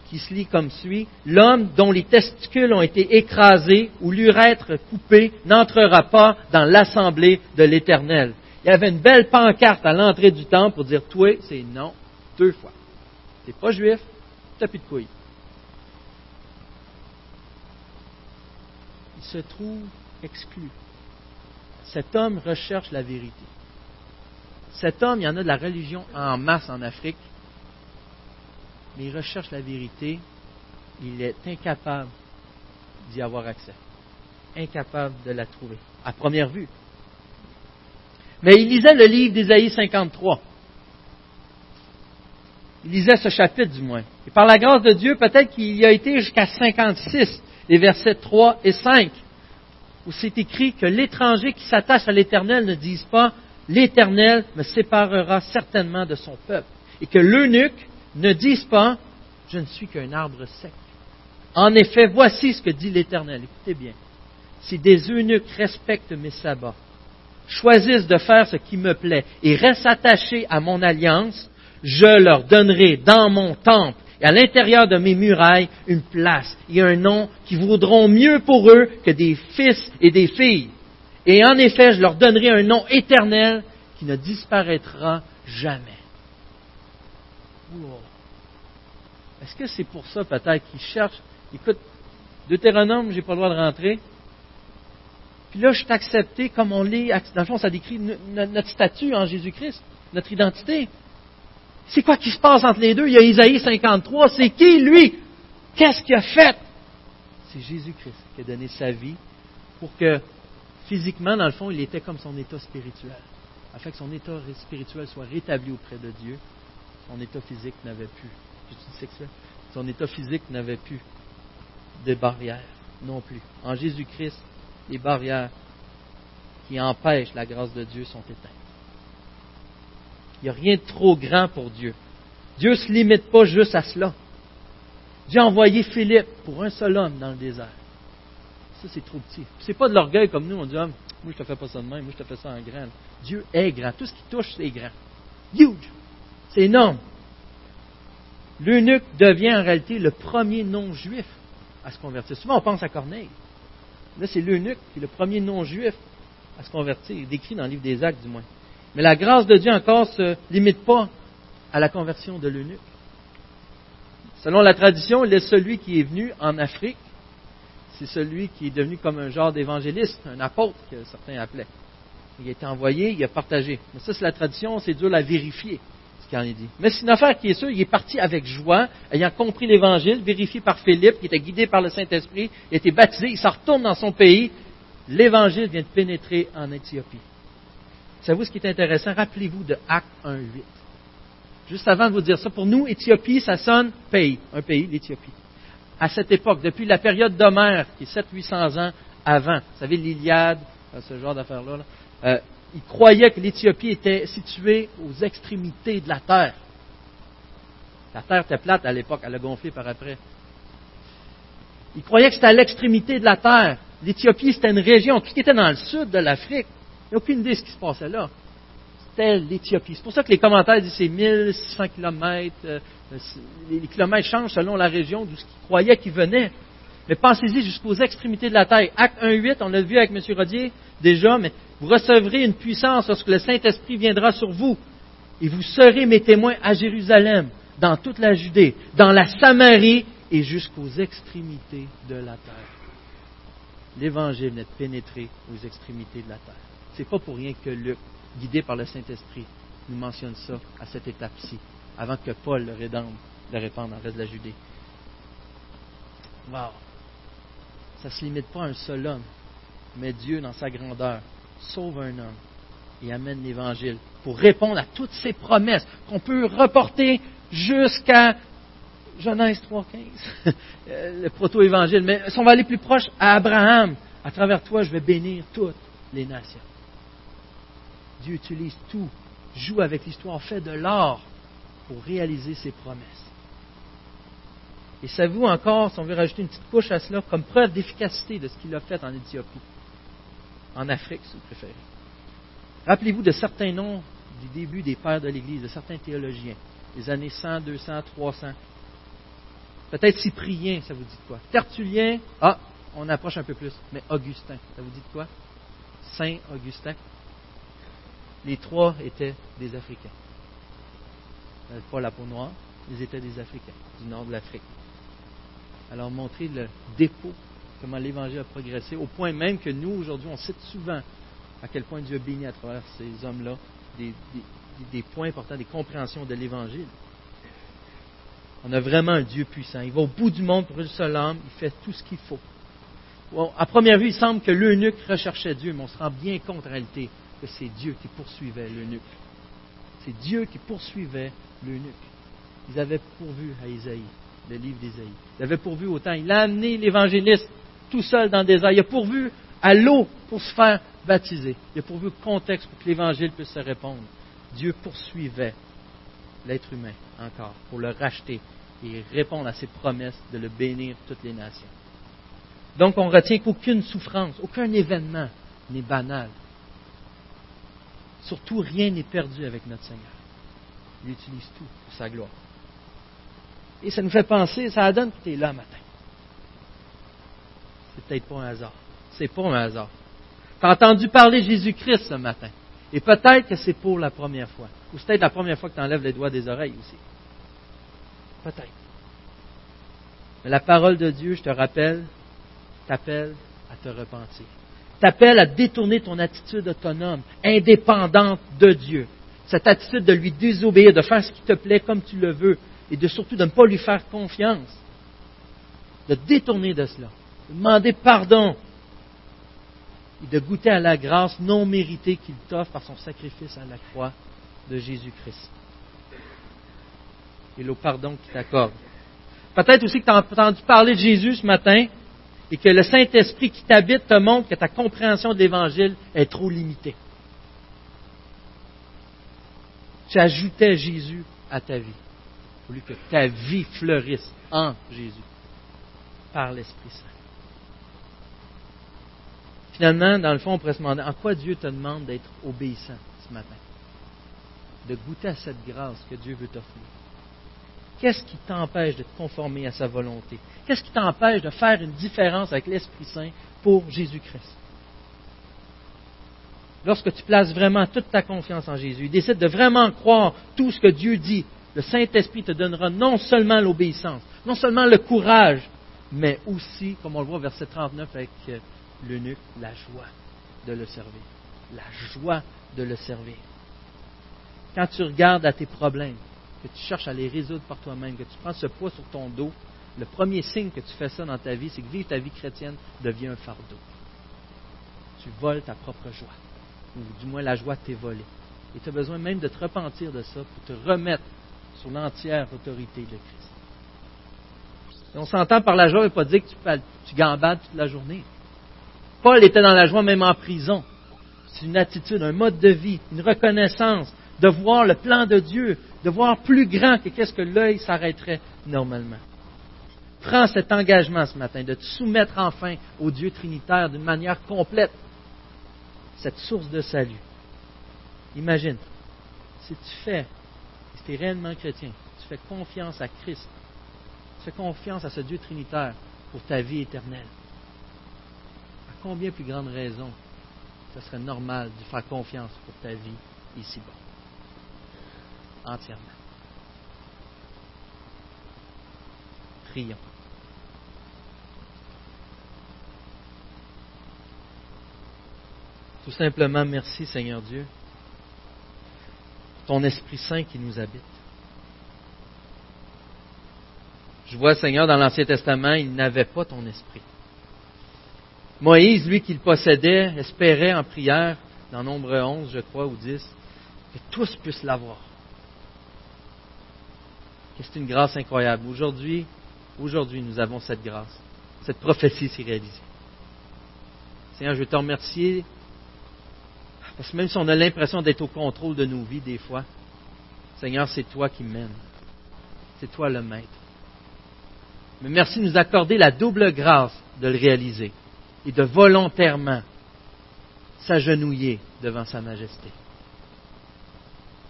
qui se lit comme suit, L'homme dont les testicules ont été écrasés ou l'urètre coupé n'entrera pas dans l'assemblée de l'Éternel. Il y avait une belle pancarte à l'entrée du temple pour dire, toi, c'est non, deux fois. T'es pas juif, t'as plus de couilles. Il se trouve exclu. Cet homme recherche la vérité. Cet homme, il y en a de la religion en masse en Afrique mais il recherche la vérité, il est incapable d'y avoir accès, incapable de la trouver, à première vue. Mais il lisait le livre d'Ésaïe 53. Il lisait ce chapitre du moins. Et par la grâce de Dieu, peut-être qu'il y a été jusqu'à 56, les versets 3 et 5, où c'est écrit que l'étranger qui s'attache à l'Éternel ne dise pas L'Éternel me séparera certainement de son peuple. Et que l'eunuque ne disent pas Je ne suis qu'un arbre sec. En effet, voici ce que dit l'Éternel. Écoutez bien. Si des eunuques respectent mes sabbats, choisissent de faire ce qui me plaît et restent attachés à mon alliance, je leur donnerai dans mon temple et à l'intérieur de mes murailles une place et un nom qui vaudront mieux pour eux que des fils et des filles. Et en effet, je leur donnerai un nom éternel qui ne disparaîtra jamais. Est-ce que c'est pour ça peut-être qu'ils cherchent? Écoute, Deutéronome, j'ai pas le droit de rentrer. Puis là, je suis accepté comme on l'est. Dans le fond, ça décrit notre statut en Jésus-Christ, notre identité. C'est quoi qui se passe entre les deux? Il y a Isaïe 53. C'est qui, lui? Qu'est-ce qu'il a fait? C'est Jésus-Christ qui a donné sa vie pour que, physiquement, dans le fond, il était comme son état spirituel, afin que son état spirituel soit rétabli auprès de Dieu son état physique n'avait plus, son état physique n'avait plus de barrières non plus. En Jésus-Christ, les barrières qui empêchent la grâce de Dieu sont éteintes. Il n'y a rien de trop grand pour Dieu. Dieu ne se limite pas juste à cela. Dieu a envoyé Philippe pour un seul homme dans le désert. Ça, c'est trop petit. C'est pas de l'orgueil comme nous, on dit, ah, moi je te fais pas ça de moi je te fais ça en grand. Dieu est grand. Tout ce qui touche, c'est grand. Huge. C'est énorme. L'eunuque devient en réalité le premier non-juif à se convertir. Souvent, on pense à Corneille. Là, c'est l'eunuque qui est le premier non-juif à se convertir, décrit dans le livre des Actes du moins. Mais la grâce de Dieu encore ne se limite pas à la conversion de l'eunuque. Selon la tradition, il est celui qui est venu en Afrique. C'est celui qui est devenu comme un genre d'évangéliste, un apôtre que certains appelaient. Il a été envoyé, il a partagé. Mais ça, c'est la tradition, c'est dur à vérifier. Mais c'est une affaire qui est sûre, il est parti avec joie, ayant compris l'Évangile, vérifié par Philippe, qui était guidé par le Saint-Esprit, il été baptisé, il s'en retourne dans son pays. L'Évangile vient de pénétrer en Éthiopie. Savez-vous ce qui est intéressant? Rappelez-vous de Acte 1.8. Juste avant de vous dire ça, pour nous, Éthiopie, ça sonne pays, un pays, l'Éthiopie. À cette époque, depuis la période d'Homère, qui est 700-800 ans avant, vous savez, l'Iliade, ce genre d'affaires-là, euh, il croyait que l'Éthiopie était située aux extrémités de la terre. La terre était plate à l'époque, elle a gonflé par après. Il croyait que c'était à l'extrémité de la terre. L'Éthiopie, c'était une région. Tout ce qui était dans le sud de l'Afrique, il n'y a aucune idée de ce qui se passait là. c'était l'Éthiopie. C'est pour ça que les commentaires disent c'est 1600 kilomètres. Euh, les kilomètres changent selon la région d'où ils croyaient qu'ils venaient. Mais pensez-y jusqu'aux extrémités de la terre. Acte 1.8, on l'a vu avec M. Rodier déjà, mais vous recevrez une puissance lorsque le Saint-Esprit viendra sur vous. Et vous serez mes témoins à Jérusalem, dans toute la Judée, dans la Samarie et jusqu'aux extrémités de la terre. L'Évangile n'est pénétré aux extrémités de la terre. C'est pas pour rien que Luc, guidé par le Saint-Esprit, nous mentionne ça à cette étape-ci, avant que Paul le, le répande dans le reste de la Judée. Wow. Ça ne se limite pas à un seul homme, mais Dieu, dans sa grandeur, sauve un homme et amène l'Évangile pour répondre à toutes ces promesses qu'on peut reporter jusqu'à Genèse 3.15, euh, le proto-évangile. Mais si on va aller plus proche, à Abraham, à travers toi, je vais bénir toutes les nations. Dieu utilise tout, joue avec l'histoire, fait de l'or pour réaliser ses promesses. Et savez-vous encore, si on veut rajouter une petite couche à cela, comme preuve d'efficacité de ce qu'il a fait en Éthiopie, en Afrique, si vous préférez. Rappelez-vous de certains noms du début des pères de l'Église, de certains théologiens, des années 100, 200, 300. Peut-être Cyprien, ça vous dit quoi? Tertullien, ah, on approche un peu plus, mais Augustin, ça vous dit quoi? Saint Augustin. Les trois étaient des Africains. Pas la peau noire, ils étaient des Africains, du nord de l'Afrique. Alors, montrer le dépôt, comment l'Évangile a progressé, au point même que nous, aujourd'hui, on cite souvent à quel point Dieu a béni à travers ces hommes-là des, des points importants, des compréhensions de l'Évangile. On a vraiment un Dieu puissant. Il va au bout du monde pour une seule âme. Il fait tout ce qu'il faut. à première vue, il semble que l'eunuque recherchait Dieu, mais on se rend bien compte en réalité que c'est Dieu qui poursuivait l'eunuque. C'est Dieu qui poursuivait l'eunuque. Ils avaient pourvu à Isaïe, le livre d'Isaïe. Ils avaient pourvu autant. Il a amené l'évangéliste tout seul dans le désert. Il a pourvu à l'eau pour se faire baptiser. Il a pourvu contexte pour que l'évangile puisse se répondre. Dieu poursuivait l'être humain encore pour le racheter et répondre à ses promesses de le bénir toutes les nations. Donc on retient qu'aucune souffrance, aucun événement n'est banal. Surtout rien n'est perdu avec notre Seigneur. Il utilise tout pour sa gloire. Et ça nous fait penser, ça donne que tu es là matin. C'est peut-être pas un hasard. C'est pas un hasard. Tu as entendu parler Jésus-Christ ce matin. Et peut-être que c'est pour la première fois. Ou c'est peut-être la première fois que tu enlèves les doigts des oreilles aussi. Peut-être. Mais la parole de Dieu, je te rappelle, t'appelle à te repentir. T'appelle à détourner ton attitude autonome, indépendante de Dieu. Cette attitude de lui désobéir, de faire ce qui te plaît comme tu le veux, et de surtout de ne pas lui faire confiance. De détourner de cela. De demander pardon et de goûter à la grâce non méritée qu'il t'offre par son sacrifice à la croix de Jésus-Christ. Et le pardon qu'il t'accorde. Peut-être aussi que tu as entendu parler de Jésus ce matin et que le Saint-Esprit qui t'habite te montre que ta compréhension de l'Évangile est trop limitée. Tu ajoutais Jésus à ta vie, au lieu que ta vie fleurisse en Jésus, par l'Esprit Saint. Finalement, dans le fond, on pourrait se demander en quoi Dieu te demande d'être obéissant ce matin, de goûter à cette grâce que Dieu veut t'offrir. Qu'est-ce qui t'empêche de te conformer à sa volonté? Qu'est-ce qui t'empêche de faire une différence avec l'Esprit Saint pour Jésus-Christ? Lorsque tu places vraiment toute ta confiance en Jésus, décides de vraiment croire tout ce que Dieu dit, le Saint-Esprit te donnera non seulement l'obéissance, non seulement le courage, mais aussi, comme on le voit au verset 39 avec euh, l'eunuque la joie de le servir. La joie de le servir. Quand tu regardes à tes problèmes, que tu cherches à les résoudre par toi-même, que tu prends ce poids sur ton dos, le premier signe que tu fais ça dans ta vie, c'est que vivre ta vie chrétienne devient un fardeau. Tu voles ta propre joie, ou du moins la joie t'est volée. Et tu as besoin même de te repentir de ça pour te remettre sur l'entière autorité de Christ. on s'entend par la joie, veut pas dire que tu, tu gambades toute la journée. Paul était dans la joie même en prison. C'est une attitude, un mode de vie, une reconnaissance, de voir le plan de Dieu, de voir plus grand que qu'est-ce que l'œil s'arrêterait normalement. Prends cet engagement ce matin de te soumettre enfin au Dieu trinitaire d'une manière complète, cette source de salut. Imagine, si tu fais, si tu es réellement chrétien, tu fais confiance à Christ, tu fais confiance à ce Dieu trinitaire pour ta vie éternelle, combien plus grande raison ce serait normal de faire confiance pour ta vie ici-bas? Entièrement. Prions. Tout simplement, merci Seigneur Dieu, ton Esprit Saint qui nous habite. Je vois, Seigneur, dans l'Ancien Testament, il n'avait pas ton esprit. Moïse, lui qui le possédait, espérait en prière, dans Nombre 11, je crois, ou 10, que tous puissent l'avoir. C'est une grâce incroyable. Aujourd'hui, aujourd'hui, nous avons cette grâce. Cette prophétie s'est réalisée. Seigneur, je veux te remercier parce que même si on a l'impression d'être au contrôle de nos vies des fois, Seigneur, c'est toi qui mènes. C'est toi le maître. Mais merci de nous accorder la double grâce de le réaliser et de volontairement s'agenouiller devant Sa Majesté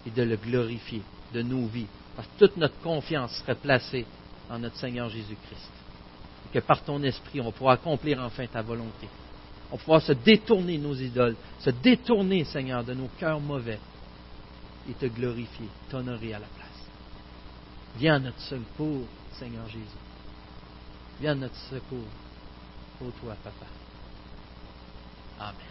et de le glorifier de nos vies, parce que toute notre confiance serait placée en notre Seigneur Jésus-Christ. Et que par ton esprit, on pourra accomplir enfin ta volonté. On pourra se détourner nos idoles, se détourner, Seigneur, de nos cœurs mauvais et te glorifier, t'honorer à la place. Viens à notre secours, Seigneur Jésus. Viens à notre secours. Ô toi, Papa. Amen.